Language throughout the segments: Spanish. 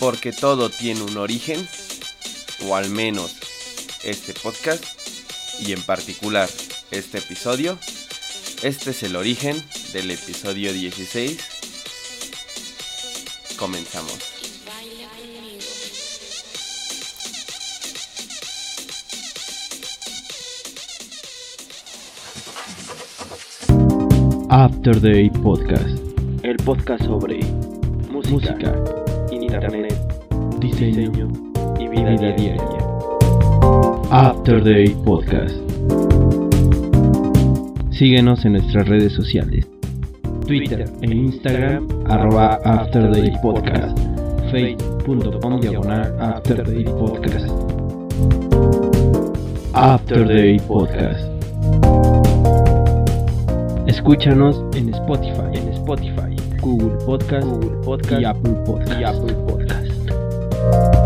porque todo tiene un origen, o al menos este podcast, y en particular este episodio. Este es el origen del episodio 16. Comenzamos. After Day Podcast, el podcast sobre música, internet, diseño y vida, diaria. After Day Podcast. Síguenos en nuestras redes sociales. Twitter e Instagram arroba After Day Podcast. Facebook.com diagonal After Day Podcast. After Day Podcast. Escúchanos en Spotify, en Spotify, Google Podcast, Google Podcast y Apple Podcast. Y Apple Podcast. you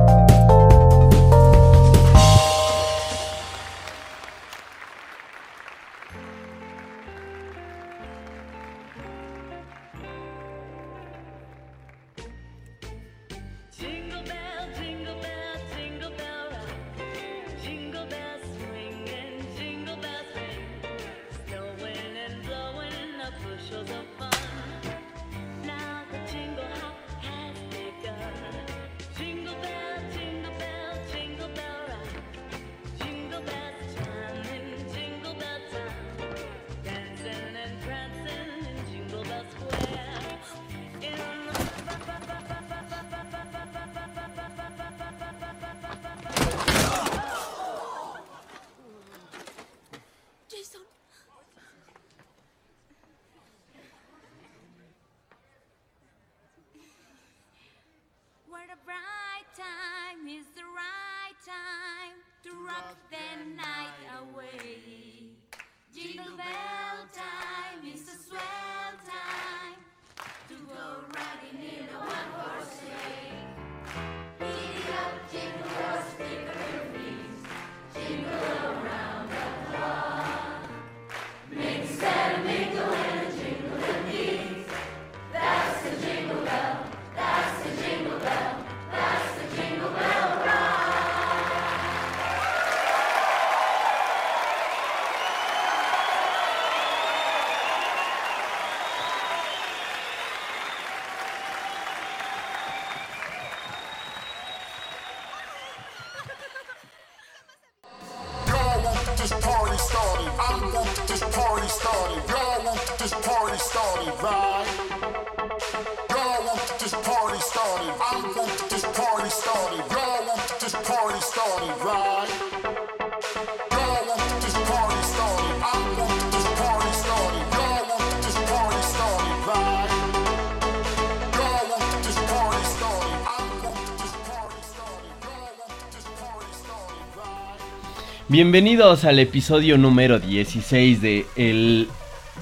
Bienvenidos al episodio número 16 de el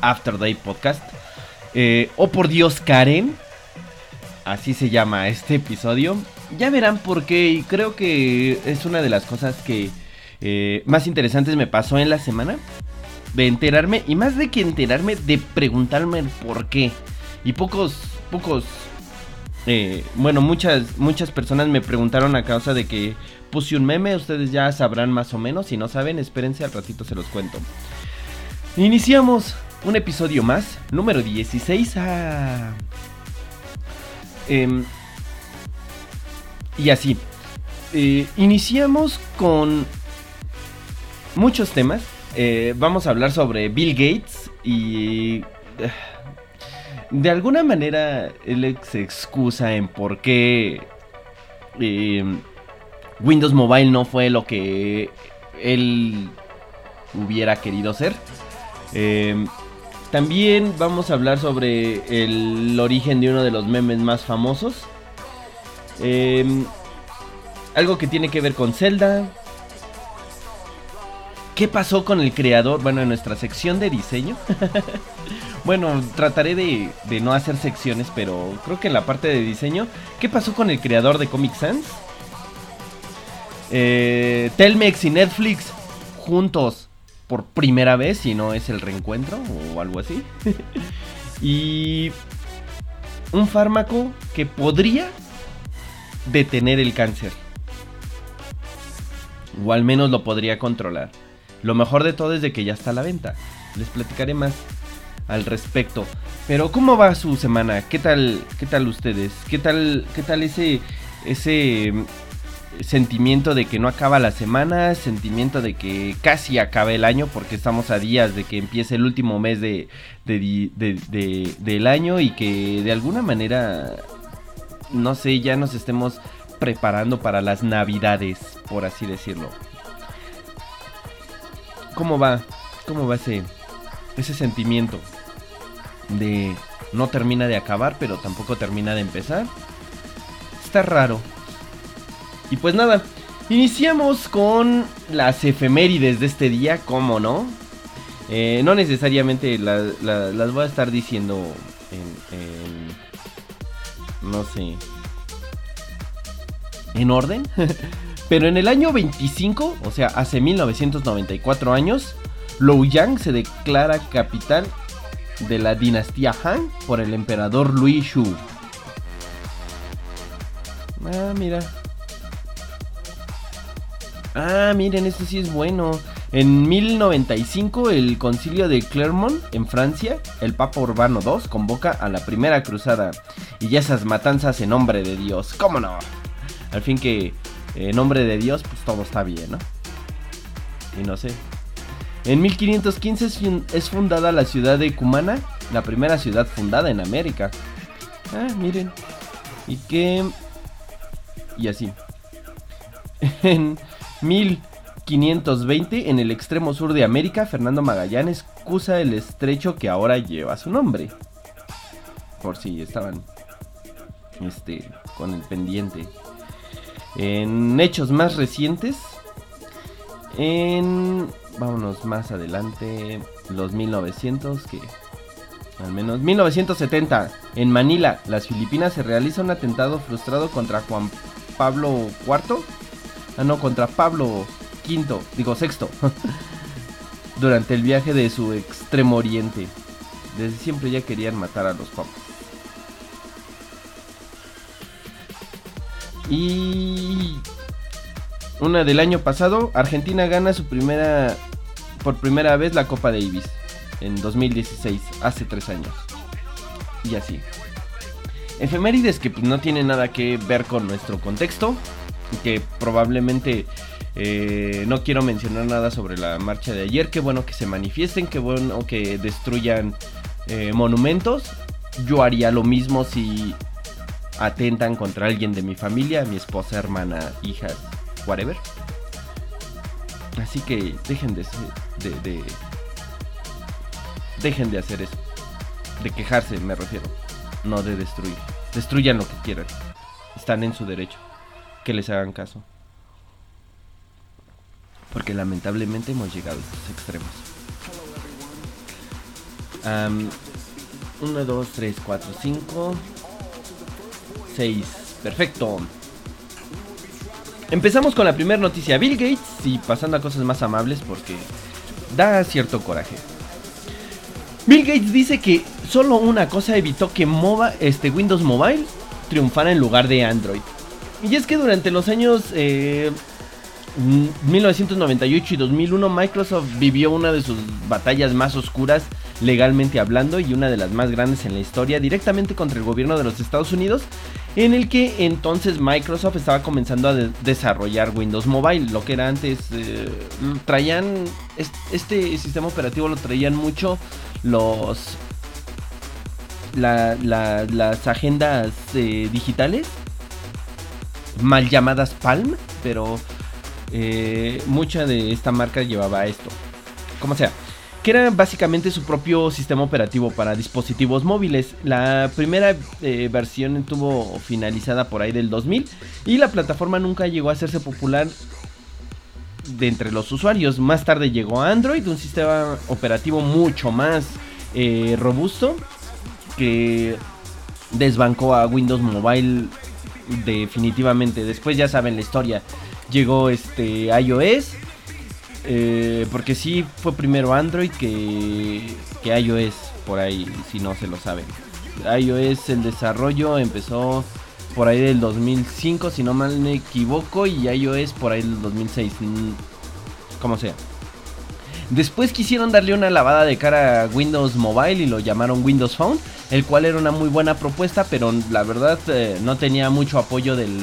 After Day Podcast. Eh, oh por Dios, Karen. Así se llama este episodio. Ya verán por qué y creo que es una de las cosas que eh, más interesantes me pasó en la semana. De enterarme, y más de que enterarme, de preguntarme el por qué. Y pocos, pocos eh, bueno, muchas, muchas personas me preguntaron a causa de que puse un meme, ustedes ya sabrán más o menos, si no saben, espérense, al ratito se los cuento. Iniciamos un episodio más, número 16. Ah. Em, y así. Eh, iniciamos con muchos temas. Eh, vamos a hablar sobre Bill Gates y... de alguna manera él se excusa en por qué eh, Windows Mobile no fue lo que él hubiera querido ser. Eh, también vamos a hablar sobre el origen de uno de los memes más famosos. Eh, algo que tiene que ver con Zelda. ¿Qué pasó con el creador? Bueno, en nuestra sección de diseño. bueno, trataré de, no hacer secciones, pero creo que en la parte de diseño. ¿Qué pasó con el creador de Comic Sans? Eh, Telmex y Netflix juntos por primera vez, si no es el reencuentro o algo así. y un fármaco que podría detener el cáncer. O al menos lo podría controlar. Lo mejor de todo es de que ya está a la venta. Les platicaré más al respecto. Pero ¿cómo va su semana? ¿Qué tal qué tal ustedes? ¿Qué tal qué tal ese ese mm, sentimiento de que no acaba la semana, sentimiento de que casi acaba el año porque estamos a días de que empiece el último mes de, del año y que de alguna manera, no sé, ya nos estemos preparando para las navidades, por así decirlo. ¿Cómo va? ¿Cómo va ese, ese sentimiento de no termina de acabar, pero tampoco termina de empezar? Está raro. Y pues nada, iniciamos con las efemérides de este día, ¿cómo no? Eh, no necesariamente la- la- las voy a estar diciendo en, en- no sé, en orden. Pero en el año 25, o sea, hace 1994 años, Luoyang se declara capital de la dinastía Han por el emperador Louis Shu. Ah, mira. Ah, miren, este sí es bueno. En 1095, el concilio de Clermont, en Francia, el Papa Urbano II convoca a la primera cruzada. Y ya esas matanzas en nombre de Dios, ¿cómo no? Al fin que en nombre de Dios, pues todo está bien, ¿no? Y no sé. En 1515 es fun- es fundada la ciudad de Cumana, la primera ciudad fundada en América. Ah, miren. Y que... Y así. En 1520, en el extremo sur de América, Fernando Magallanes cruza el estrecho que ahora lleva su nombre. Por si estaban este con el pendiente. En hechos más recientes, en vámonos más adelante, los 1900 que al menos 1970 en Manila, las Filipinas se realiza un atentado frustrado contra Juan Pablo IV. Ah, no, contra Pablo V, digo sexto. durante el viaje de su extremo oriente. Desde siempre ya querían matar a los papas. Y una del año pasado, Argentina gana su primera por primera vez la Copa Davis en 2016, hace tres años. Y así. Efemérides que pues, no tienen nada que ver con nuestro contexto. y Que probablemente eh, no quiero mencionar nada sobre la marcha de ayer. Qué bueno que se manifiesten, qué bueno que destruyan eh, monumentos. Yo haría lo mismo si atentan contra alguien de mi familia, mi esposa, hermana, hijas, whatever. Así que dejen de, de, de dejen de hacer eso. De quejarse, me refiero. No de destruir. Destruyan lo que quieran. Están en su derecho. Que les hagan caso. Porque lamentablemente hemos llegado a estos extremos. Am, 1, 2, 3, 4, 5, 6. Perfecto. Empezamos con la primera noticia. Bill Gates y pasando a cosas más amables porque da cierto coraje. Bill Gates dice que solo una cosa evitó que este Windows Mobile triunfara en lugar de Android. Y es que durante los años eh, 1998 y 2001 Microsoft vivió una de sus batallas más oscuras legalmente hablando y una de las más grandes en la historia directamente contra el gobierno de los Estados Unidos en el que entonces Microsoft estaba comenzando a de- desarrollar Windows Mobile, lo que era antes eh, traían es- este sistema operativo lo traían mucho los la- la- las agendas eh, digitales mal llamadas Palm, pero eh, mucha de esta marca llevaba esto. Como sea, que era básicamente su propio sistema operativo para dispositivos móviles. La primera eh, versión estuvo finalizada por ahí del 2000 y la plataforma nunca llegó a hacerse popular de entre los usuarios. Más tarde llegó Android, un sistema operativo mucho más eh, robusto que desbancó a Windows Mobile definitivamente. Después ya saben la historia. Llegó este iOS. Eh, porque sí fue primero Android que, que iOS. Por ahí, si no se lo saben. iOS, el desarrollo empezó por ahí del 2005, si no mal me equivoco, y iOS por ahí del 2006, mm, como sea. Después quisieron darle una lavada de cara a Windows Mobile y lo llamaron Windows Phone, el cual era una muy buena propuesta, pero la verdad eh, no tenía mucho apoyo del,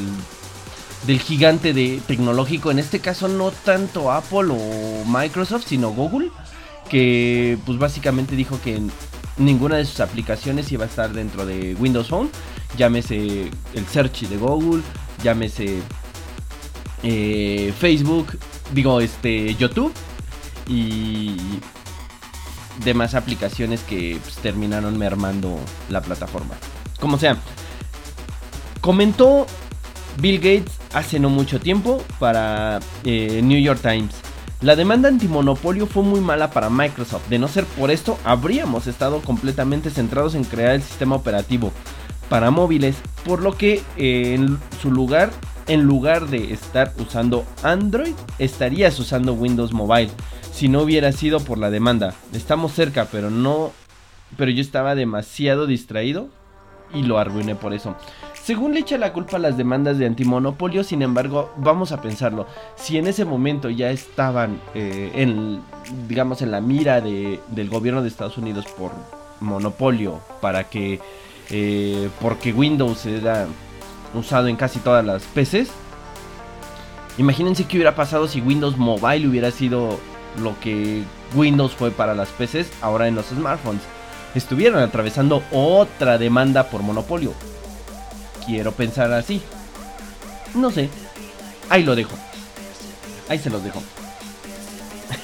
del gigante de tecnológico, en este caso no tanto Apple o Microsoft, sino Google, que pues básicamente dijo que ninguna de sus aplicaciones iba a estar dentro de Windows Phone, llámese el search de Google, llámese eh, Facebook, digo este YouTube y demás aplicaciones que pues, terminaron mermando la plataforma. Como sea, comentó Bill Gates hace no mucho tiempo para eh, New York Times. La demanda antimonopolio fue muy mala para Microsoft. De no ser por esto, habríamos estado completamente centrados en crear el sistema operativo para móviles, por lo que eh, en su lugar, en lugar de estar usando Android, estarías usando Windows Mobile. Si no hubiera sido por la demanda, estamos cerca, pero no, pero yo estaba demasiado distraído y lo arruiné por eso. Según le echa la culpa a las demandas de antimonopolio, sin embargo, vamos a pensarlo. Si en ese momento ya estaban eh, en, digamos, en la mira de- del gobierno de Estados Unidos por monopolio, para que, eh, porque Windows era usado en casi todas las PCs, imagínense qué hubiera pasado si Windows Mobile hubiera sido lo que Windows fue para las PCs ahora en los smartphones. Estuvieron atravesando otra demanda por monopolio. Quiero pensar así. No sé. Ahí lo dejo. Ahí se los dejo.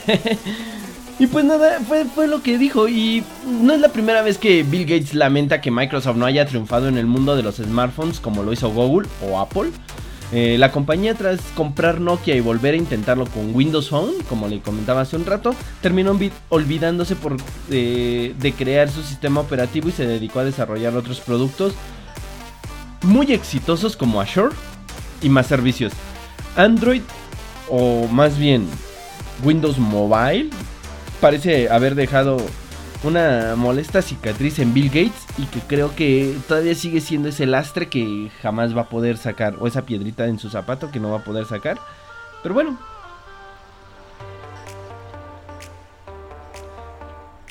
y pues nada, fue, lo que dijo. Y no es la primera vez que Bill Gates lamenta que Microsoft no haya triunfado en el mundo de los smartphones como lo hizo Google o Apple. Eh, la compañía tras comprar Nokia y volver a intentarlo con Windows Phone, como le comentaba hace un rato, terminó olvi- olvidándose por, eh, de crear su sistema operativo y se dedicó a desarrollar otros productos muy exitosos como Azure y más servicios. Android o más bien Windows Mobile parece haber dejado una molesta cicatriz en Bill Gates y que creo que todavía sigue siendo ese lastre que jamás va a poder sacar o esa piedrita en su zapato que no va a poder sacar. Pero bueno.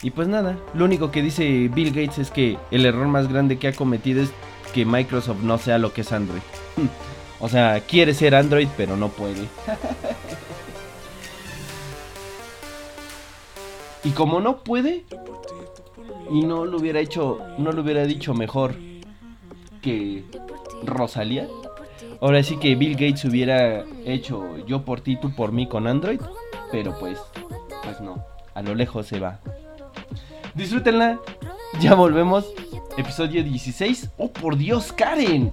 Y pues nada, lo único que dice Bill Gates es que el error más grande que ha cometido es que Microsoft no sea lo que es Android. O sea, quiere ser Android, pero no puede. y como no puede, y no lo hubiera hecho, no lo hubiera dicho mejor que Rosalía. Ahora sí que Bill Gates hubiera hecho yo por ti, tú por mí con Android, pero pues, pues no, a lo lejos se va. Disfrútenla, ya volvemos, episodio 16. Oh por Dios, Karen.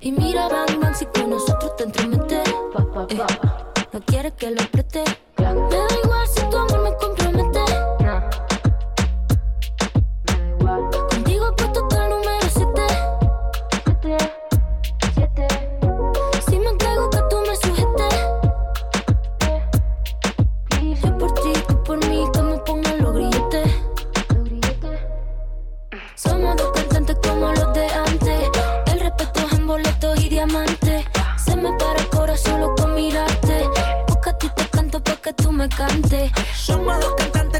Y mira, Bang Bang, si con nosotros te entremetes. Eh, no quieres que lo apriete. Me da igual si tu amor me compromete. Me cantes. Somos dos cantantes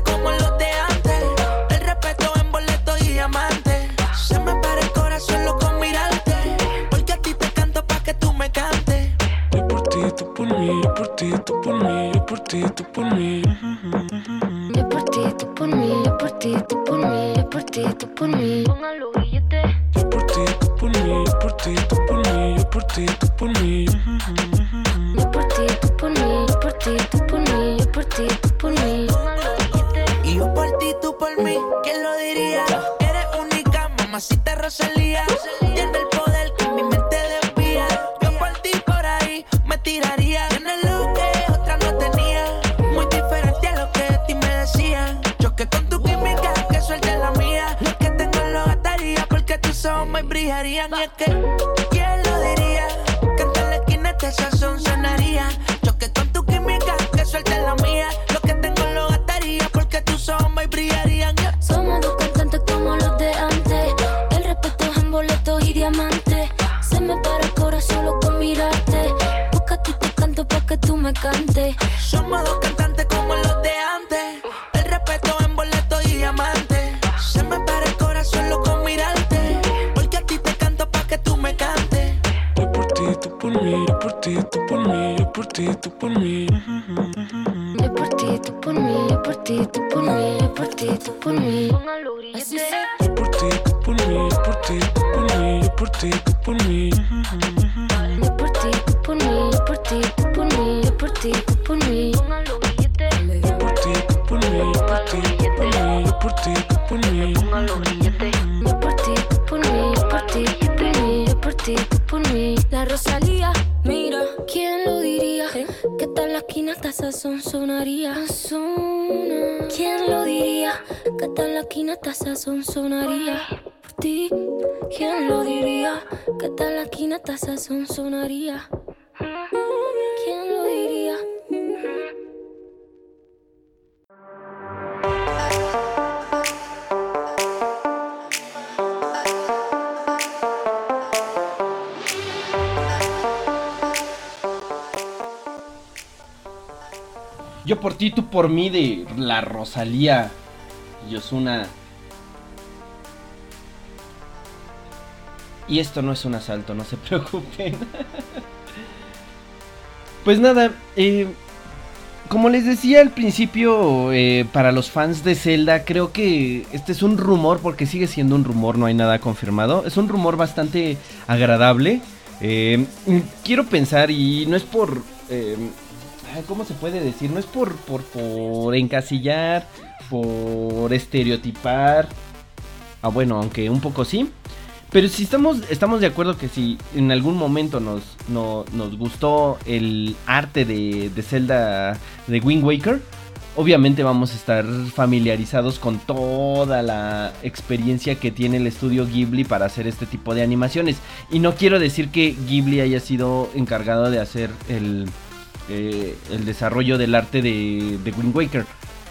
lo diría? Que tal la hasta sazón sonaría? ¿Quién lo diría? Yo por ti, tú por mí de la Rosalía y Osuna. Y esto no es un asalto, no se preocupen. pues nada, eh, como les decía al principio, eh, para los fans de Zelda, creo que este es un rumor, porque sigue siendo un rumor, no hay nada confirmado. Es un rumor bastante agradable. Eh, quiero pensar, y no es por... eh, ¿Cómo se puede decir? No es por, por, por encasillar, por estereotipar. Ah, bueno, aunque un poco sí. Pero si estamos, estamos de acuerdo que si en algún momento nos, no- nos gustó el arte de, de Zelda de Wind Waker, obviamente vamos a estar familiarizados con toda la experiencia que tiene el estudio Ghibli para hacer este tipo de animaciones. Y no quiero decir que Ghibli haya sido encargado de hacer el, eh, el desarrollo del arte de, de Wind Waker.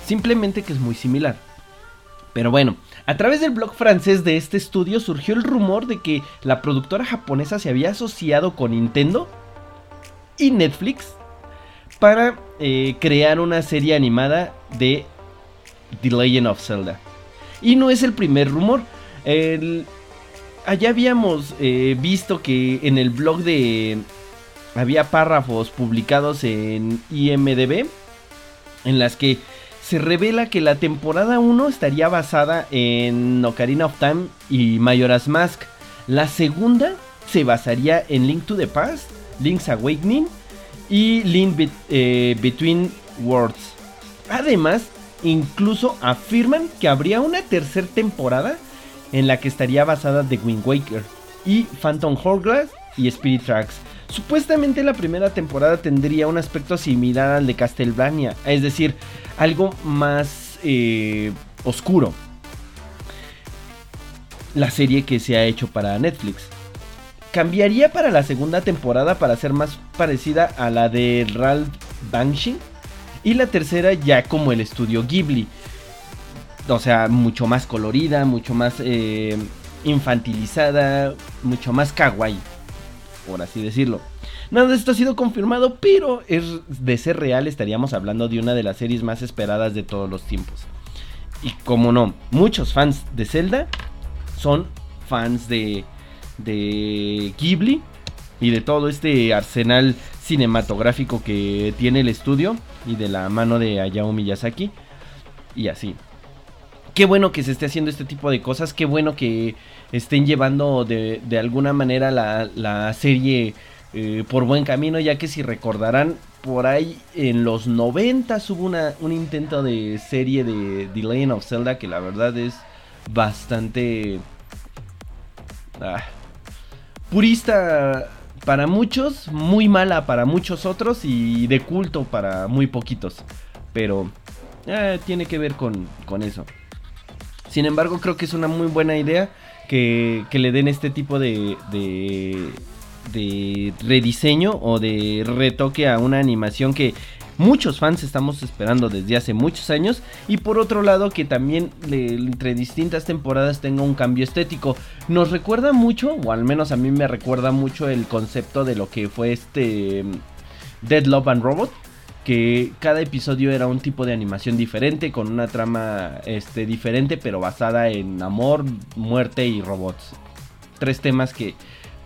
Simplemente que es muy similar. Pero bueno, a través del blog francés de este estudio surgió el rumor de que la productora japonesa se había asociado con Nintendo y Netflix para eh, crear una serie animada de The Legend of Zelda. Y no es el primer rumor. Allá habíamos eh, visto que en el blog de... Había párrafos publicados en IMDB en las que se revela que la temporada 1 estaría basada en Ocarina of Time y Majora's Mask. La segunda se basaría en Link to the Past, Link's Awakening y Link eh, Between Worlds. Además, incluso afirman que habría una tercera temporada en la que estaría basada The Wind Waker y Phantom Hourglass y Spirit Tracks. Supuestamente la primera temporada tendría un aspecto similar al de Castlevania, es decir, algo más eh, oscuro. La serie que se ha hecho para Netflix. Cambiaría para la segunda temporada para ser más parecida a la de Ralph Bakshi. Y la tercera ya como el estudio Ghibli. O sea, mucho más colorida, mucho más eh, infantilizada, mucho más kawaii, por así decirlo. Nada de esto ha sido confirmado, pero es de ser real estaríamos hablando de una de las series más esperadas de todos los tiempos. Y como no, muchos fans de Zelda son fans de, de Ghibli y de todo este arsenal cinematográfico que tiene el estudio y de la mano de Hayao Miyazaki y así. Qué bueno que se esté haciendo este tipo de cosas, qué bueno que estén llevando de, de alguna manera la, la serie eh, por buen camino, ya que si recordarán, por ahí en los 90 hubo una, un intento de serie de The Legend of Zelda que la verdad es bastante ah, purista para muchos, muy mala para muchos otros y de culto para muy poquitos. Pero eh, tiene que ver con, con eso. Sin embargo, creo que es una muy buena idea que, le den este tipo de, de, rediseño o de retoque a una animación que muchos fans estamos esperando desde hace muchos años. Y por otro lado, que también entre distintas temporadas tenga un cambio estético. Nos recuerda mucho, o al menos a mí me recuerda mucho el concepto de lo que fue este mm, Dead Love and Robot que cada episodio era un tipo de animación diferente, con una trama este, diferente, pero basada en amor, muerte y robots. Tres temas que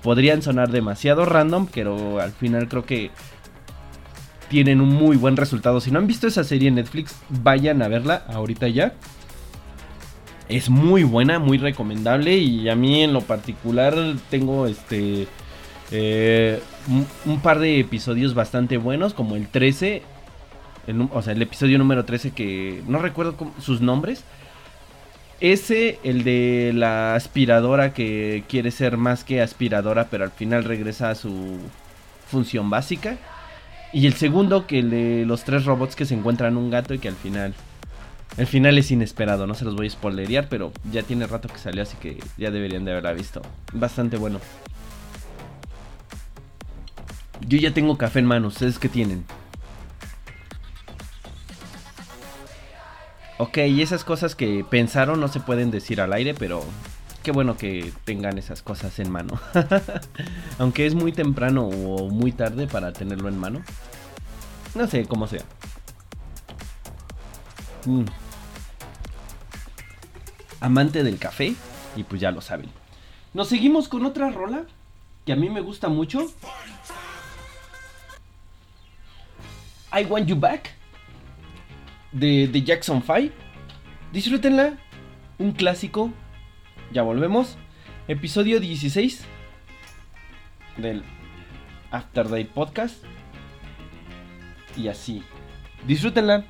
podrían sonar demasiado random, pero al final creo que tienen un muy buen resultado. Si no han visto esa serie en Netflix, vayan a verla ahorita ya. Es muy buena, muy recomendable y a mí en lo particular tengo este eh, un, par de episodios bastante buenos, como el 13, el nu- o sea, el episodio número 13 que no recuerdo sus nombres. Ese, el de la aspiradora que quiere ser más que aspiradora, pero al final regresa a su función básica. Y el segundo, que el de los tres robots que se encuentran un gato y que al final... El final es inesperado, no se los voy a spoilerear, pero ya tiene rato que salió, así que ya deberían de haberla visto. Bastante bueno. Yo ya tengo café en mano, ¿ustedes qué tienen? Ok, y esas cosas que pensaron no se pueden decir al aire, pero qué bueno que tengan esas cosas en mano. Aunque es muy temprano o muy tarde para tenerlo en mano. No sé, cómo sea. Mm. Amante del café, y pues ya lo saben. Nos seguimos con otra rola que a mí me gusta mucho. I Want You Back de, de Jackson 5. Disfrútenla. Un clásico. Ya volvemos. Episodio 16 del After Day Podcast. Y así. Disfrútenla.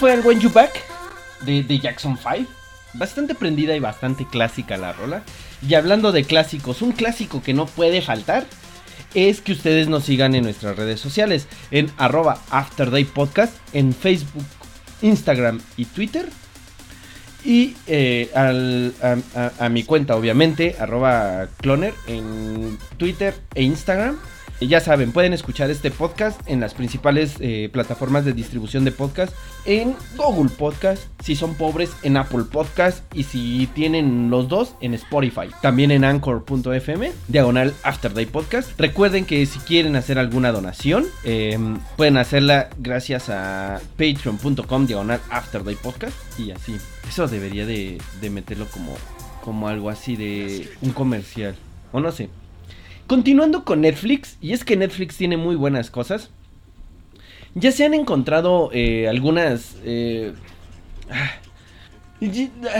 Fue el When You Back de, Jackson 5. Bastante prendida y bastante clásica la rola. Y hablando de clásicos, un clásico que no puede faltar es que ustedes nos sigan en nuestras redes sociales. En arroba After Day Podcast, en Facebook, Instagram y Twitter. Y eh, a- a mi cuenta, obviamente, arroba Cloner en Twitter e Instagram. Y ya saben, pueden escuchar este podcast en las principales eh, plataformas de distribución de podcast. En Google Podcast, si son pobres, en Apple Podcast. Y si tienen los dos, en Spotify. También en Anchor.fm, diagonal Afterday Podcast. Recuerden que si quieren hacer alguna donación, eh, pueden hacerla gracias a patreon.com, diagonal Afterday Podcast. Y así. Eso debería de, de meterlo como, como algo así de un comercial. O no sé. Continuando con Netflix, y es que Netflix tiene muy buenas cosas. Ya se han encontrado eh, algunas... eh, ah,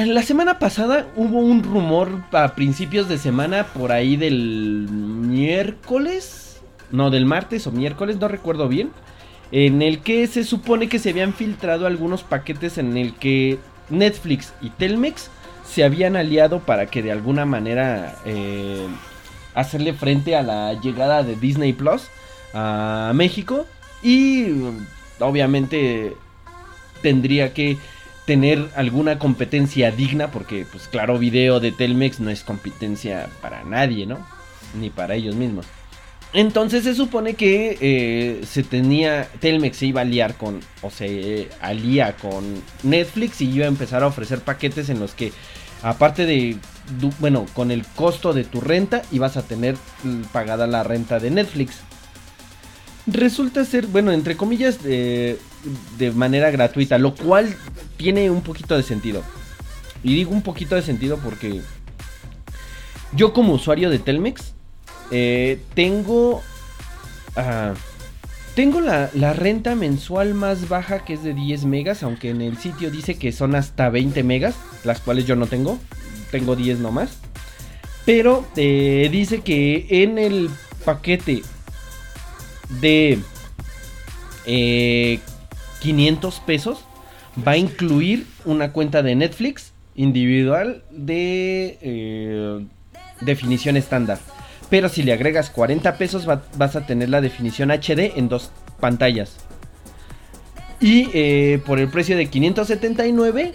la semana pasada hubo un rumor a principios de semana por ahí del miércoles. No, del martes o miércoles, no recuerdo bien. En el que se supone que se habían filtrado algunos paquetes en el que Netflix y Telmex se habían aliado para que de alguna manera eh, hacerle frente a la llegada de Disney Plus a México y obviamente tendría que tener alguna competencia digna porque pues claro video de Telmex no es competencia para nadie, ¿no? Ni para ellos mismos. Entonces se supone que eh, se tenía, Telmex se iba a aliar con, o se alía con Netflix y iba a empezar a ofrecer paquetes en los que, aparte de, bueno, con el costo de tu renta, ibas a tener mm, pagada la renta de Netflix. Resulta ser, bueno, entre comillas, eh, de manera gratuita, lo cual tiene un poquito de sentido. Y digo un poquito de sentido porque yo como usuario de Telmex, eh, tengo. ah, tengo la, la renta mensual más baja que es de 10 megas, aunque en el sitio dice que son hasta 20 megas, las cuales yo no tengo. Tengo 10 nomás. Pero eh, dice que en el paquete de eh, 500 pesos va a incluir una cuenta de Netflix individual de eh, definición estándar. Pero si le agregas 40 pesos va- vas a tener la definición HD en dos pantallas. Y eh, por el precio de 579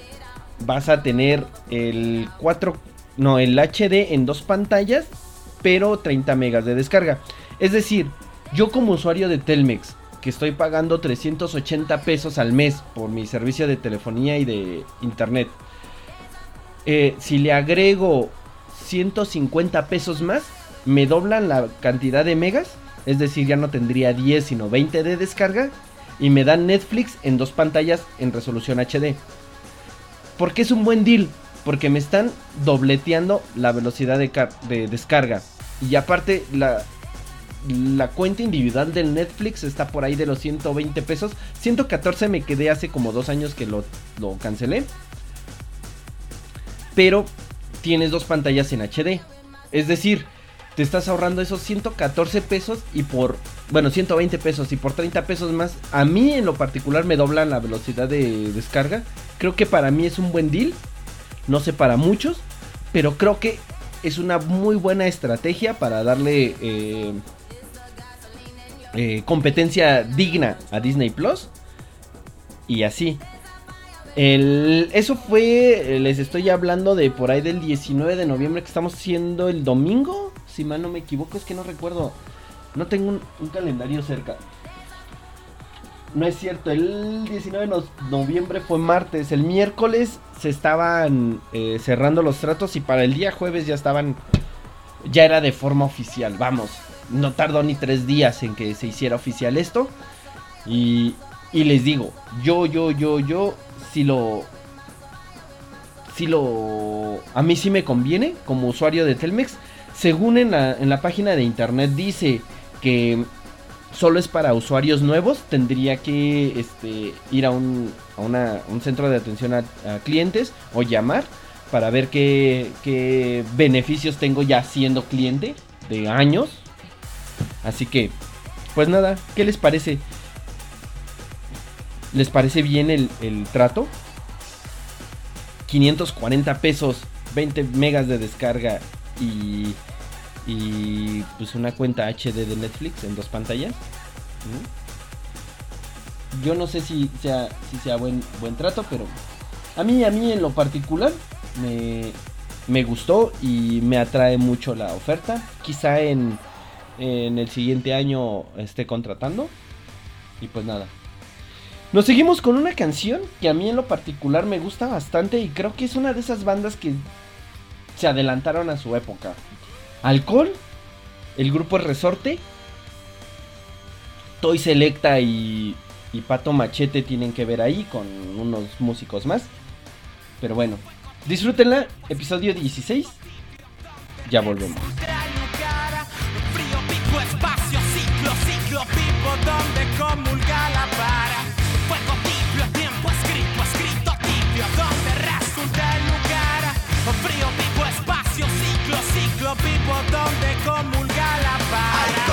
vas a tener el 4 no, el HD en dos pantallas, pero 30 megas de descarga. Es decir, yo como usuario de Telmex que estoy pagando 380 pesos al mes por mi servicio de telefonía y de internet. eh, si le agrego 150 pesos más, me doblan la cantidad de megas. Es decir, ya no tendría 10 sino 20 de descarga. Y me dan Netflix en dos pantallas en resolución HD. ¿Por qué es un buen deal? Porque me están dobleteando la velocidad de, car- de descarga. Y aparte, la, la cuenta individual del Netflix está por ahí de los 120 pesos. 114 me quedé hace como dos años que lo, lo cancelé. Pero tienes dos pantallas en HD. Es decir, te estás ahorrando esos 114 pesos y por, bueno, 120 pesos y por 30 pesos más. A mí en lo particular me doblan la velocidad de descarga. Creo que para mí es un buen deal. No sé para muchos, pero creo que es una muy buena estrategia para darle eh, eh, competencia digna a Disney Plus. Y así. El- eso fue, les estoy hablando de por ahí del 19 de noviembre que estamos haciendo el domingo. Si mal no me equivoco, es que no recuerdo. No tengo un, calendario cerca. No es cierto, el 19 de no- noviembre fue martes. El miércoles se estaban eh, cerrando los tratos y para el día jueves ya estaban... Ya era de forma oficial, vamos. No tardó ni tres días en que se hiciera oficial esto. Y, y les digo, yo, yo, yo, yo, si lo... Si lo... A mí sí me conviene como usuario de Telmex. Según en la, en la página de internet dice que solo es para usuarios nuevos. Tendría que este, ir a un, a una- un centro de atención a, clientes o llamar para ver qué, qué beneficios tengo ya siendo cliente de años. Así que, pues nada, ¿qué les parece? ¿Les parece bien el, el trato? 540 pesos, 20 megas de descarga y, y pues una cuenta HD de Netflix en dos pantallas. Yo no sé si sea, si sea buen, buen trato, pero a mí, a mí en lo particular me, me gustó y me atrae mucho la oferta. Quizá en, en el siguiente año esté contratando. Y pues nada. Nos seguimos con una canción que a mí en lo particular me gusta bastante y creo que es una de esas bandas que se adelantaron a su época. Alcohol, el grupo Resorte, Toy Selecta y, Pato Machete tienen que ver ahí con unos músicos más. Pero bueno, disfrútenla, episodio 16. Ya volvemos. Ciclo, pipo, donde comulga la vara.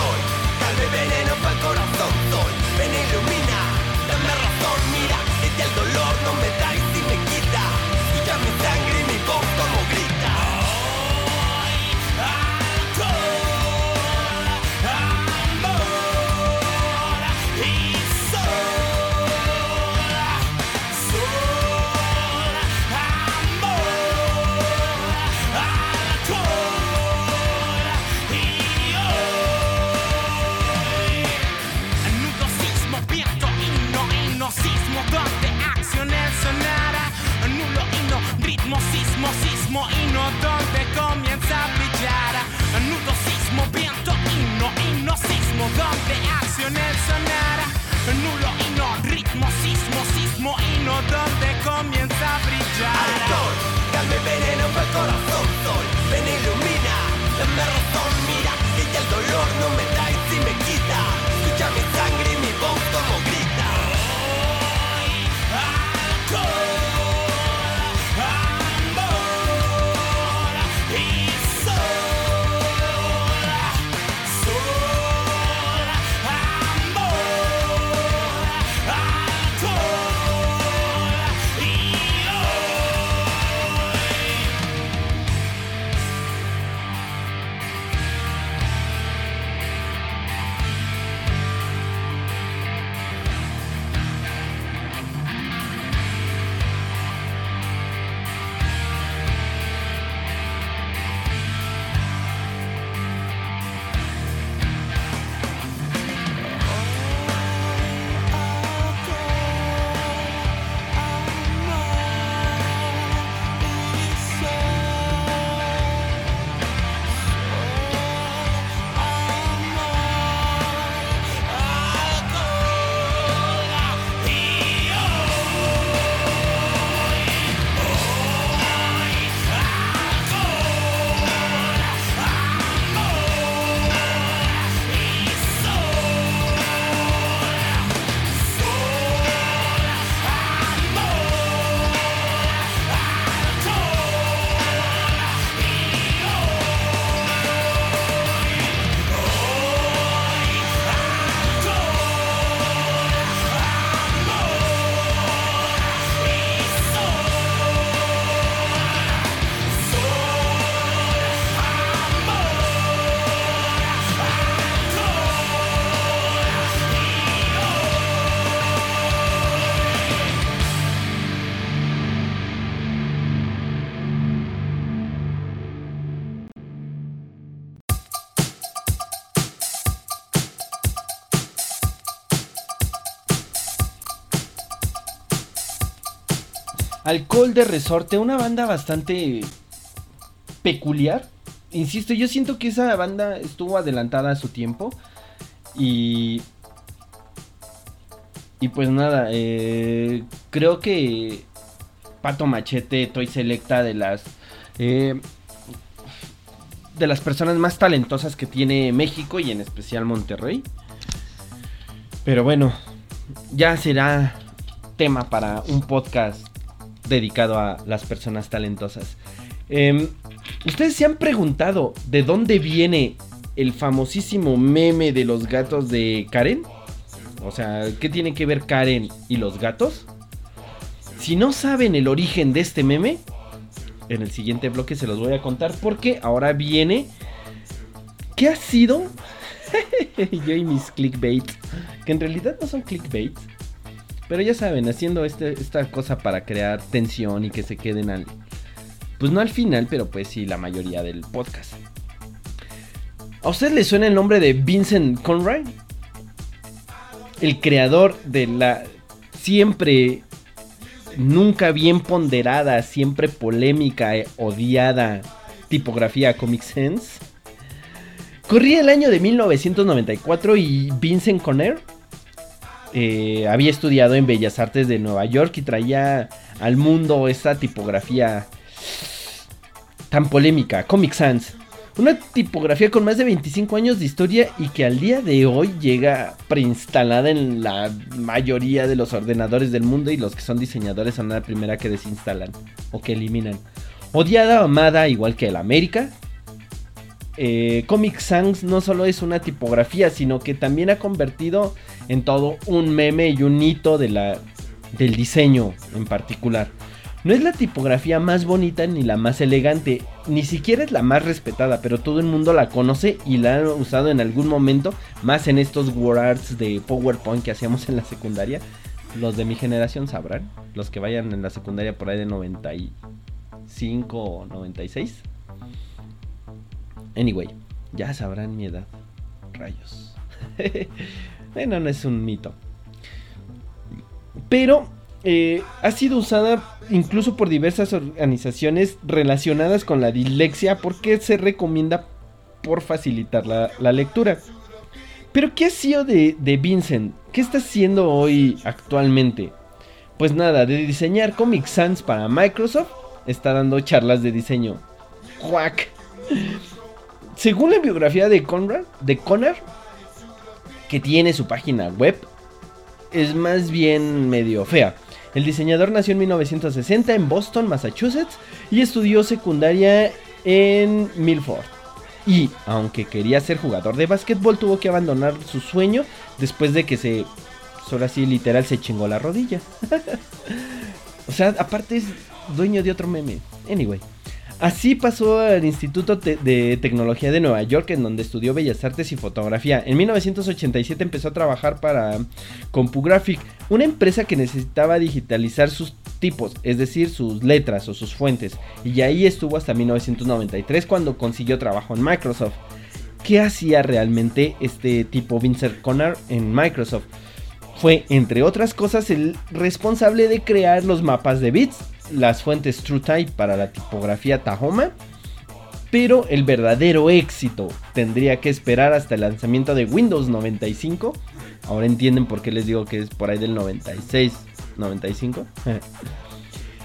Nulo, himno, ritmo, sismo, sismo, himno, donde comienza a brillar. Alcohol, dame veneno para el corazón, sol, ven ilumina, dame razón, mira, que ya el dolor no me Alcohol de Resorte, una banda bastante peculiar. Insisto, yo siento que esa banda estuvo adelantada a su tiempo. Y. Y pues nada, eh, creo que Pato Machete, Toy Selecta de las. eh, de las personas más talentosas que tiene México y en especial Monterrey. Pero bueno, ya será tema para un podcast dedicado a las personas talentosas. Em, Ustedes se han preguntado de dónde viene el famosísimo meme de los gatos de Karen. O sea, ¿qué tiene que ver Karen y los gatos? Si no saben el origen de este meme, en el siguiente bloque se los voy a contar porque ahora viene... ¿Qué ha sido? Yo y mis clickbaits. Que en realidad no son clickbaits. Pero ya saben, haciendo este- esta cosa para crear tensión y que se queden al... Pues no al final, pero pues sí la mayoría del podcast. ¿A usted le suena el nombre de Vincent Conrad? El creador de la siempre, nunca bien ponderada, siempre polémica, eh, odiada tipografía Comic Sans. Corría el año de 1994 y Vincent Conner eh, había estudiado en Bellas Artes de Nueva York y traía al mundo esta tipografía tan polémica, Comic Sans. Una tipografía con más de 25 años de historia y que al día de hoy llega preinstalada en la mayoría de los ordenadores del mundo y los que son diseñadores son la primera que desinstalan o que eliminan. Odiada o amada igual que el América, eh, Comic Sans no solo es una tipografía, sino que también ha convertido en todo un meme y un hito de la, del diseño en particular. No es la tipografía más bonita ni la más elegante, ni siquiera es la más respetada, pero todo el mundo la conoce y la han usado en algún momento, más en estos WordArts de PowerPoint que hacíamos en la secundaria. Los de mi generación sabrán, los que vayan en la secundaria por ahí de 95 o 96. Anyway, ya sabrán mi edad. Rayos. bueno, no es un mito. Pero eh, ha sido usada incluso por diversas organizaciones relacionadas con la dislexia porque se recomienda por facilitar la, lectura. Pero ¿qué ha sido de, de Vincent? ¿Qué está haciendo hoy actualmente? Pues nada, de diseñar Comic Sans para Microsoft, está dando charlas de diseño. ¡Cuac! Según la biografía de Conrad, de Connor, que tiene su página web, es más bien medio fea. El diseñador nació en 1960 en Boston, Massachusetts, y estudió secundaria en Milford. Y aunque quería ser jugador de básquetbol, tuvo que abandonar su sueño después de que se, solo así literal, se chingó la rodilla. o sea, aparte es dueño de otro meme. Anyway. Así pasó al Instituto de Tecnología de Nueva York, en donde estudió Bellas Artes y Fotografía. En 1987 empezó a trabajar para CompuGraphic, una empresa que necesitaba digitalizar sus tipos, es decir, sus letras o sus fuentes. Y ahí estuvo hasta 1993 cuando consiguió trabajo en Microsoft. ¿Qué hacía realmente este tipo Vincent Connor en Microsoft? Fue, entre otras cosas, el responsable de crear los mapas de bits, las fuentes TrueType para la tipografía Tahoma. Pero el verdadero éxito tendría que esperar hasta el lanzamiento de Windows 95. Ahora entienden por qué les digo que es por ahí del 96, 95.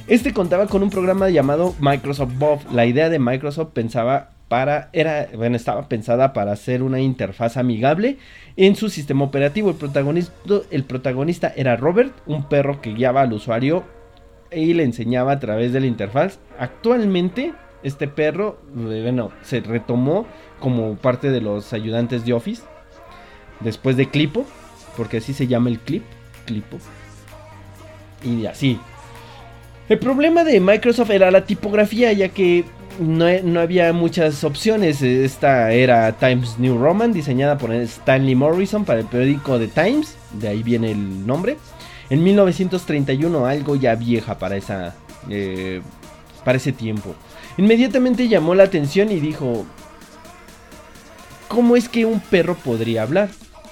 Este contaba con un programa llamado Microsoft Bob. La idea de Microsoft pensaba para era bueno, estaba pensada para hacer una interfaz amigable en su sistema operativo. El protagonista, el protagonista era Robert, un perro que guiaba al usuario y le enseñaba a través de la interfaz. Actualmente este perro, eh, bueno, se retomó como parte de los ayudantes de Office después de Clipo, porque así se llama el clip, Clipo. Y así. El problema de Microsoft era la tipografía, ya que no, no había muchas opciones. Esta era Times New Roman, diseñada por Stanley Morrison para el periódico The Times, de ahí viene el nombre. En 1931, algo ya vieja para, esa, eh, para ese tiempo. Inmediatamente llamó la atención y dijo, ¿cómo es que un perro podría hablar?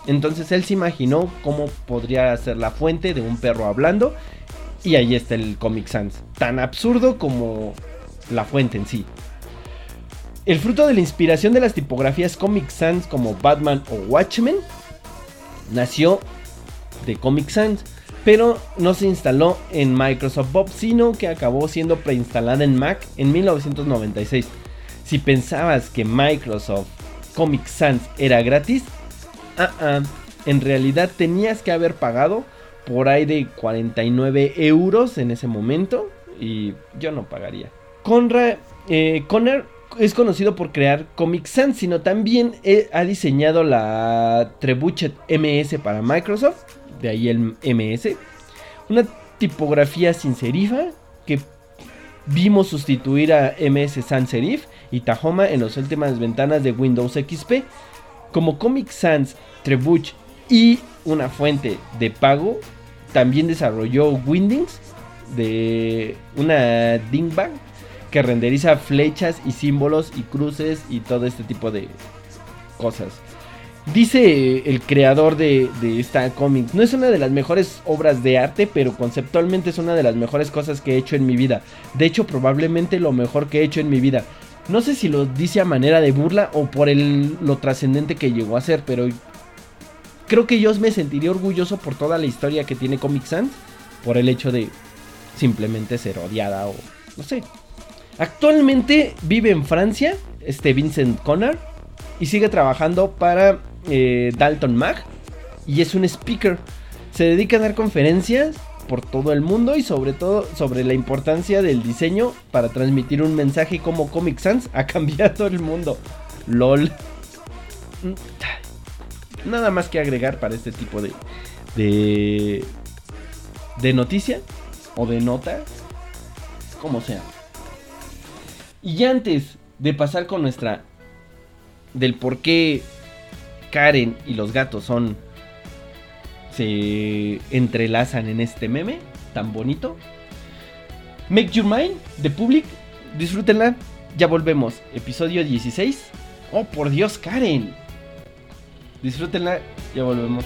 Entonces él se imaginó cómo podría ser la fuente de un perro hablando. Y ahí está el Comic Sans. Tan absurdo como la fuente en sí. El fruto de la inspiración de las tipografías Comic Sans como Batman o Watchmen nació de Comic Sans, pero no se instaló en Microsoft Bob, sino que acabó siendo preinstalada en Mac en 1996. Si pensabas que Microsoft Comic Sans era gratis, ah, ah, en realidad tenías que haber pagado por ahí de 49 euros en ese momento y yo no pagaría. Conra, eh, Connor es conocido por crear Comic Sans, sino también ha diseñado la Trebuchet MS para Microsoft, de ahí el MS, una tipografía sin serifa que vimos sustituir a MS Sans Serif y Tahoma en las últimas ventanas de Windows XP. Como Comic Sans, Trebuch y una fuente de pago, también desarrolló Windings de una Dingbat que renderiza flechas y símbolos y cruces y todo este tipo de, cosas. Dice el creador de, esta cómic, no es una de las mejores obras de arte, pero conceptualmente es una de las mejores cosas que he hecho en mi vida. De hecho, probablemente lo mejor que he hecho en mi vida. No sé si lo dice a manera de burla o por el, lo trascendente que llegó a ser, pero creo que yo me sentiría orgulloso por toda la historia que tiene Comic Sans, por el hecho de simplemente ser odiada o no sé. Actualmente vive en Francia, este Vincent Connor, y sigue trabajando para eh, Dalton Mag, y es un speaker. Se dedica a dar conferencias por todo el mundo y sobre todo sobre la importancia del diseño para transmitir un mensaje y cómo Comic Sans ha cambiado el mundo. LOL. Nada más que agregar para este tipo de de de noticia o de nota, como sea. Y antes de pasar con nuestra del por qué Karen y los gatos son se entrelazan en este meme tan bonito. Make Your Mind de Public, disfrútenla. Ya volvemos, episodio 16. Oh, por Dios, Karen. Disfrútenla, ya volvemos.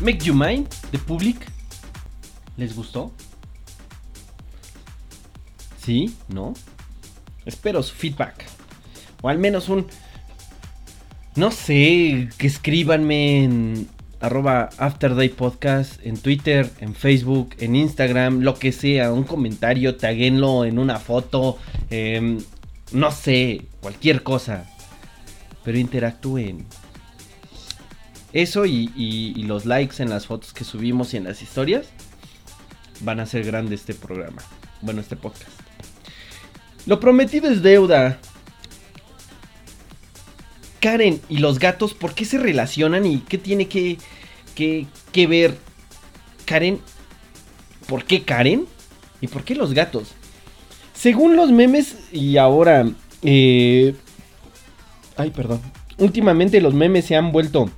Make You Mine de Public. ¿Les gustó? ¿Sí? ¿No? Espero su feedback. O al menos un... No sé, que escríbanme en arroba Afterday Podcast, en Twitter, en Facebook, en Instagram, lo que sea, un comentario, taguenlo en una foto, em, no sé, cualquier cosa. Pero interactúen. Eso y, los likes en las fotos que subimos y en las historias van a hacer grande este programa. Bueno, este podcast. Lo prometido es deuda. Karen y los gatos, ¿por qué se relacionan y qué tiene que, que, que ver Karen? ¿Por qué Karen? ¿Y por qué los gatos? Según los memes y ahora... eh, ay, perdón. Últimamente los memes se han vuelto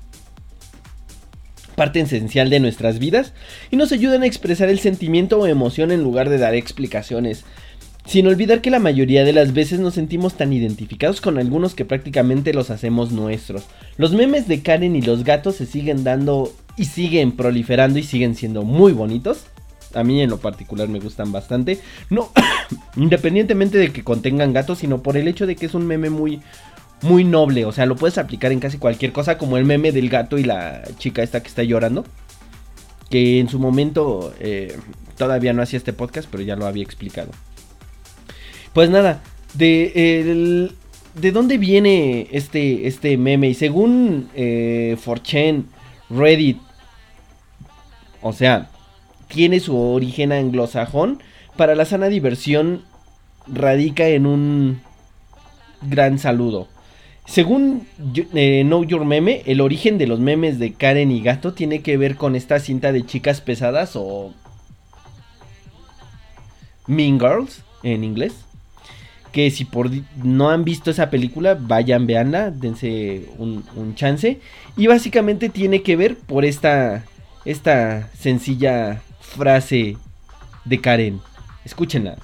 parte esencial de nuestras vidas y nos ayudan a expresar el sentimiento o emoción en lugar de dar explicaciones. Sin olvidar que la mayoría de las veces nos sentimos tan identificados con algunos que prácticamente los hacemos nuestros. Los memes de Karen y los gatos se siguen dando y siguen proliferando y siguen siendo muy bonitos. A mí en lo particular me gustan bastante. No, independientemente de que contengan gatos, sino por el hecho de que es un meme muy, muy noble. O sea, lo puedes aplicar en casi cualquier cosa, como el meme del gato y la chica esta que está llorando. Que en su momento eh, todavía no hacía este podcast, pero ya lo había explicado. Pues nada, de, el- ¿de dónde viene este, este meme? Y según eh, 4chan, Reddit, o sea, tiene su origen anglosajón, para la sana diversión radica en un gran saludo. Según eh, Know Your Meme, el origen de los memes de Karen y Gato tiene que ver con esta cinta de chicas pesadas o Mean Girls en inglés. Que si por no han visto esa película, vayan, veanla, dense un chance. Y básicamente tiene que ver por esta, esta sencilla frase de Karen. Escúchenla.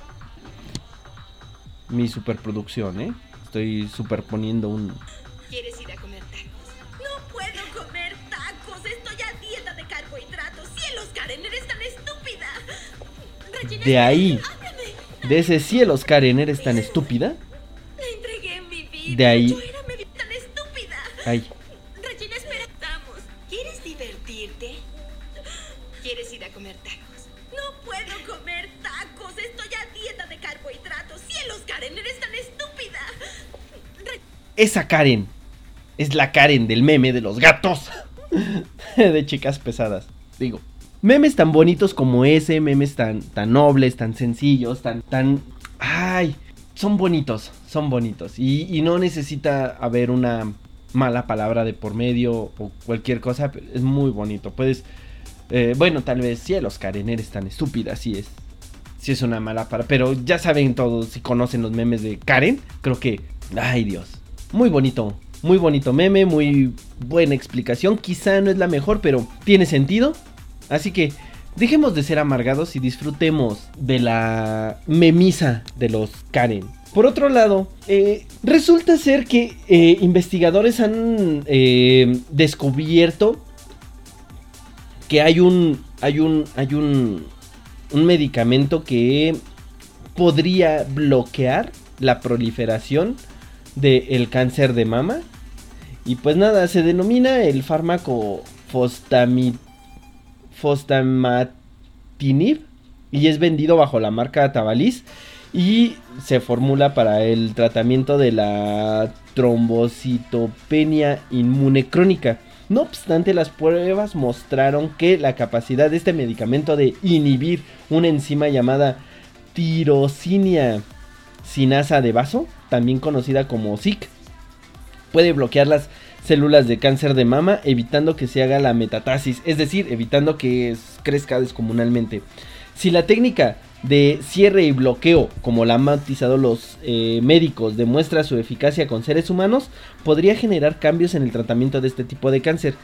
Mi superproducción, ¿eh? Estoy superponiendo un... ¿Quieres ir a comer tacos? No puedo comer tacos. Estoy a dieta de carbohidratos. ¡Cielos, Karen! ¡Eres tan estúpida! De ahí, háblame. de ese cielos, Karen, eres tan estúpida. Le entregué mi vida. De ahí- Yo era tan estúpida. Ay, esa Karen es la Karen del meme de los gatos. de chicas pesadas. Digo, memes tan bonitos como ese, memes tan, tan nobles, tan sencillos, tan, tan... Ay, son bonitos, son bonitos. Y, no necesita haber una mala palabra de por medio o cualquier cosa. Es muy bonito. Puedes... eh, bueno, tal vez cielos, Karen, eres tan estúpida, así es. Si es una mala palabra. Pero ya saben todos, si conocen los memes de Karen, creo que... Ay Dios. Muy bonito. Muy bonito meme, muy buena explicación. Quizá no es la mejor, pero tiene sentido. Así que dejemos de ser amargados y disfrutemos de la memisa de los Karen. Por otro lado, eh, resulta ser que eh, investigadores han eh, descubierto que hay un, hay un, hay un, un medicamento que podría bloquear la proliferación del cáncer de mama. Y pues nada, se denomina el fármaco fostamatinib y es vendido bajo la marca Tavalis y se formula para el tratamiento de la trombocitopenia inmune crónica. No obstante, las pruebas mostraron que la capacidad de este medicamento de inhibir una enzima llamada tirosinia sinasa de vaso, también conocida como SIC, puede bloquear las células de cáncer de mama evitando que se haga la metatasis, es decir, evitando que crezca descomunalmente. Si la técnica de cierre y bloqueo, como la han bautizado los eh, médicos, demuestra su eficacia con seres humanos, podría generar cambios en el tratamiento de este tipo de cáncer.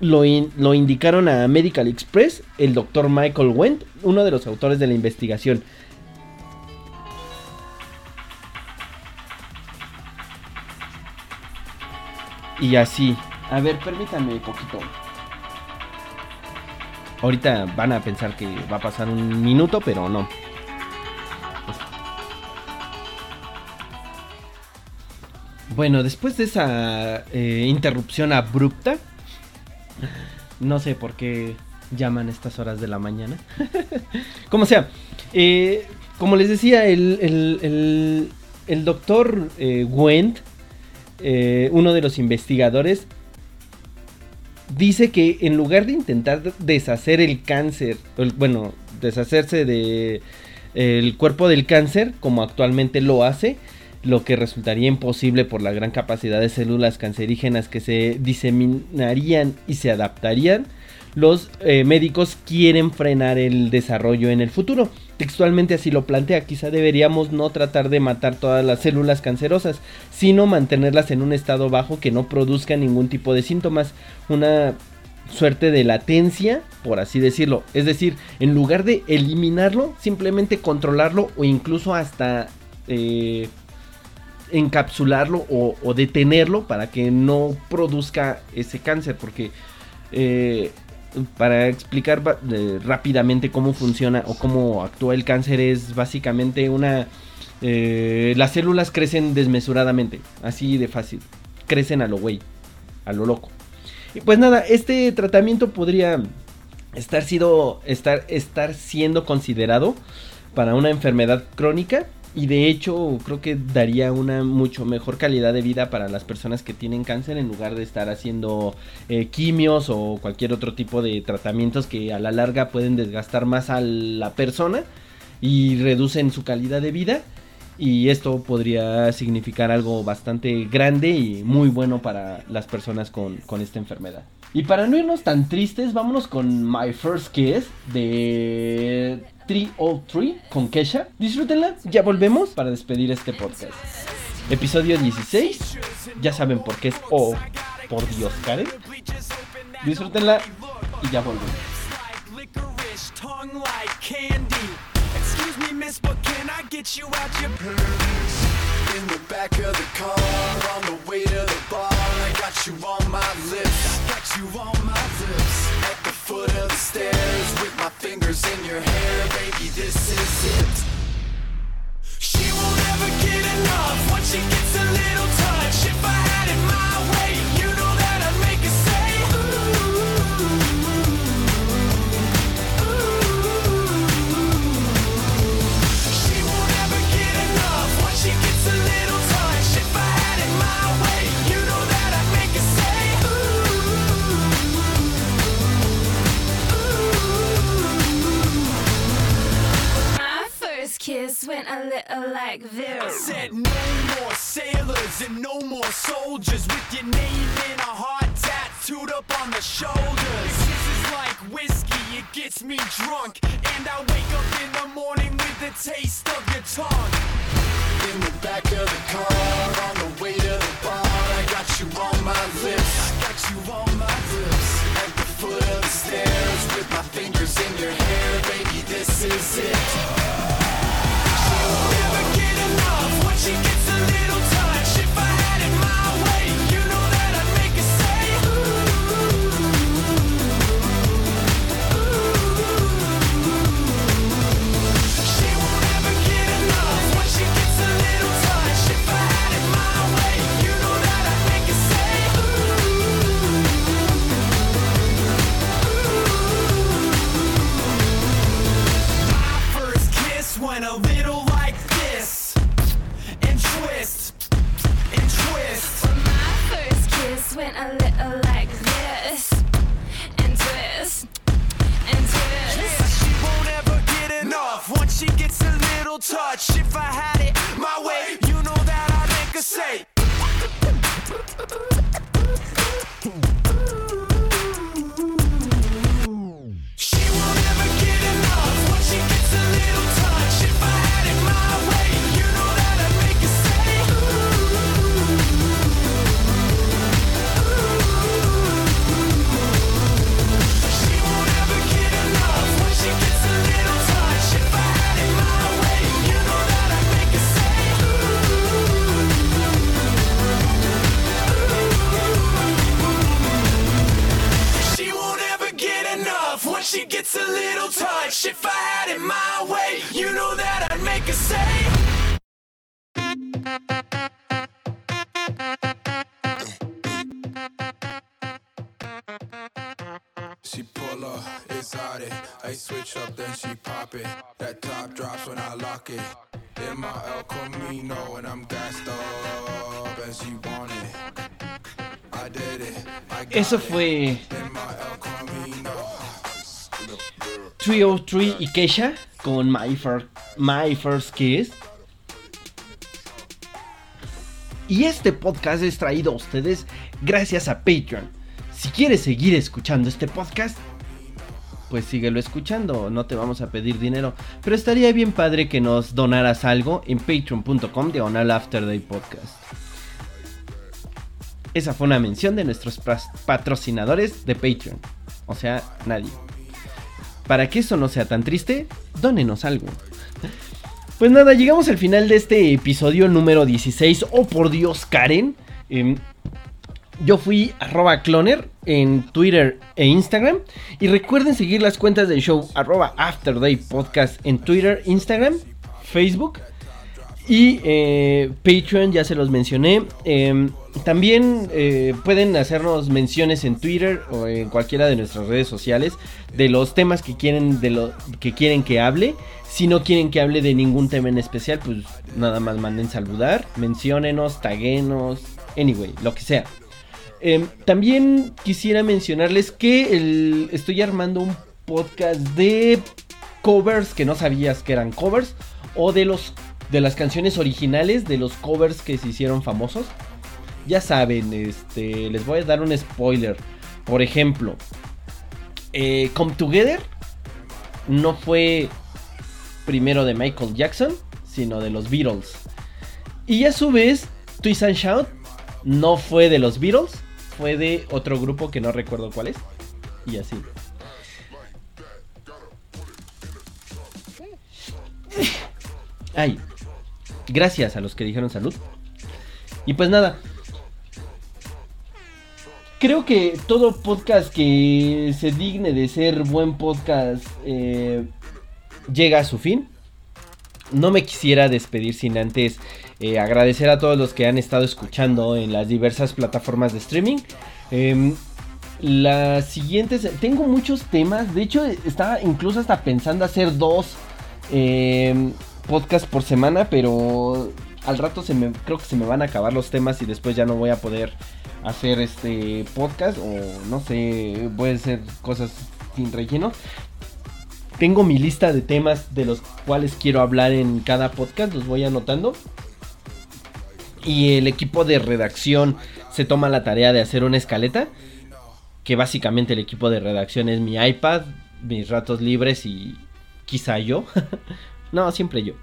Lo, lo indicaron a Medical Express el doctor Michael Wendt, uno de los autores de la investigación. Y así. A ver, permítame poquito. Ahorita van a pensar que va a pasar un minuto, pero no. Bueno, después de esa eh, interrupción abrupta, no sé por qué llaman estas horas de la mañana. como sea, eh, como les decía, el, el, el, doctor eh, Wendt eh, uno de los investigadores, dice que en lugar de intentar deshacer el cáncer, bueno, deshacerse de el cuerpo del cáncer como actualmente lo hace, lo que resultaría imposible por la gran capacidad de células cancerígenas que se diseminarían y se adaptarían, los eh, médicos quieren frenar el desarrollo en el futuro. Textualmente así lo plantea, quizá deberíamos no tratar de matar todas las células cancerosas, sino mantenerlas en un estado bajo que no produzca ningún tipo de síntomas, una suerte de latencia, por así decirlo. Es decir, en lugar de eliminarlo, simplemente controlarlo o incluso hasta eh, encapsularlo o, detenerlo para que no produzca ese cáncer, porque eh, para explicar rápidamente cómo funciona o cómo actúa el cáncer es básicamente una... eh, las células crecen desmesuradamente, así de fácil. Crecen a lo güey, a lo loco. Y pues nada, este tratamiento podría estar, sido, estar, estar siendo considerado para una enfermedad crónica y de hecho creo que daría una mucho mejor calidad de vida para las personas que tienen cáncer en lugar de estar haciendo eh, quimios o cualquier otro tipo de tratamientos que a la larga pueden desgastar más a la persona y reducen su calidad de vida y esto podría significar algo bastante grande y muy bueno para las personas con, con esta enfermedad. Y para no irnos tan tristes, vámonos con My First Kiss de 303 con Kesha. Disfrútenla, ya volvemos para despedir este podcast. Episodio 16, ya saben por qué es Oh, por Dios, Karen. Disfrútenla y ya volvemos. In the back of the car, on the way to the bar, I got you on my lips. I got you on my lips. At the foot of the stairs, with my fingers in your hair, baby, this is it. She won't ever get enough once she gets a little touch. If I had it my way, kiss went a little like this. I said no more sailors and no more soldiers with your name in a heart tattooed up on the shoulders. This is like whiskey, it gets me drunk, and I wake up in the morning with the taste of your tongue. In the back of the car, on the way to the bar, I got you on my lips. I got you on my lips. At the foot of the stairs, with my fingers in your hair, baby, this is it. Never get enough once she gets first went a little like this. And twist. And twist. Yeah, she won't ever get enough once she gets a little touch. Eso fue In my El Camino. 303 y Keisha con My, Fir- My First Kiss. Y este podcast es traído a ustedes gracias a Patreon. Si quieres seguir escuchando este podcast, pues síguelo escuchando, no te vamos a pedir dinero. Pero estaría bien padre que nos donaras algo en patreon.com diagonal after day podcast. Esa fue una mención de nuestros patrocinadores de Patreon. O sea, nadie. Para que eso no sea tan triste, dónenos algo. Pues nada, llegamos al final de este episodio número 16. Oh, por Dios, Karen. Em, yo fui arroba cloner en Twitter e Instagram. Y recuerden seguir las cuentas del show arroba Afterday Podcast en Twitter, Instagram, Facebook. Y eh, Patreon, ya se los mencioné. Em, también eh, pueden hacernos menciones en Twitter o en cualquiera de nuestras redes sociales de los temas que quieren, de lo, que quieren que hable. Si no quieren que hable de ningún tema en especial, pues nada más manden saludar, menciónenos, taguenos, anyway, lo que sea. Em, también quisiera mencionarles que estoy armando un podcast de covers que no sabías que eran covers o de los de las canciones originales de los covers que se hicieron famosos. Ya saben, este les voy a dar un spoiler. Por ejemplo, eh, Come Together no fue primero de Michael Jackson, sino de los Beatles. Y a su vez, Twist and Shout no fue de los Beatles, fue de otro grupo que no recuerdo cuál es. Y así. Ay, gracias a los que dijeron salud. Y pues nada. Creo que todo podcast que se digne de ser buen podcast eh, llega a su fin. No me quisiera despedir sin antes eh, agradecer a todos los que han estado escuchando en las diversas plataformas de streaming. Em, las siguientes, tengo muchos temas. De hecho, estaba incluso hasta pensando hacer dos em, podcasts por semana, pero al rato se me, creo que se me van a acabar los temas y después ya no voy a poder hacer este podcast o no sé, a hacer cosas sin relleno. Tengo mi lista de temas de los cuales quiero hablar en cada podcast, los voy anotando. Y el equipo de redacción se toma la tarea de hacer una escaleta. Que básicamente el equipo de redacción es mi iPad, mis ratos libres y quizá yo. no, siempre yo.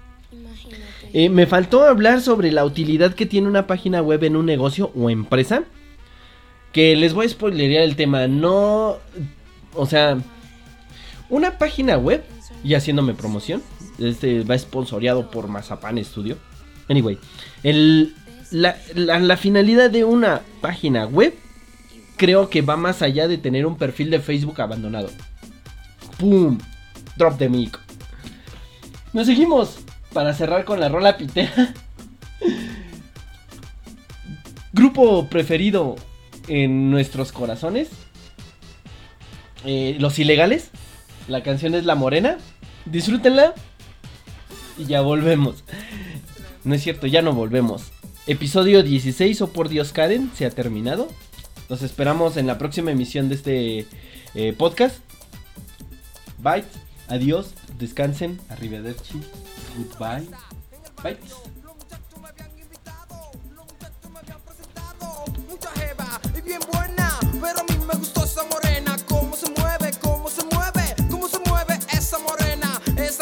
Eh, me faltó hablar sobre la utilidad que tiene una página web en un negocio o empresa. Que les voy a spoilerear el tema. No. O sea. Una página web. Y haciéndome promoción. Este va sponsoreado por Mazapan Studio. Anyway. La finalidad de una página web. Creo que va más allá de tener un perfil de Facebook abandonado. ¡Pum! Drop the mic. Nos seguimos para cerrar con la rola pitera. Grupo preferido en nuestros corazones. Eh, Los ilegales. La canción es La Morena. Disfrútenla. Y ya volvemos. No es cierto, ya no volvemos. Episodio 16 o por Dios Karen se ha terminado. Los esperamos en la próxima emisión de este eh, podcast. Bye. Adiós. Descansen. Arrivederci. Goodbye. Bye.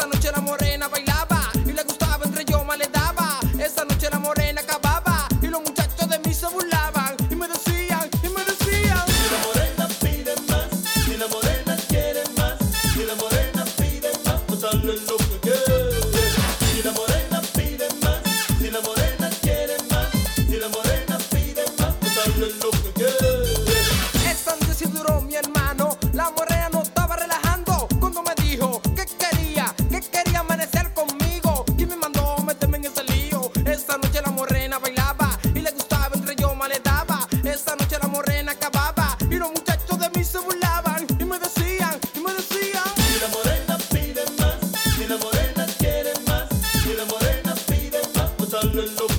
Esa noche la no, no.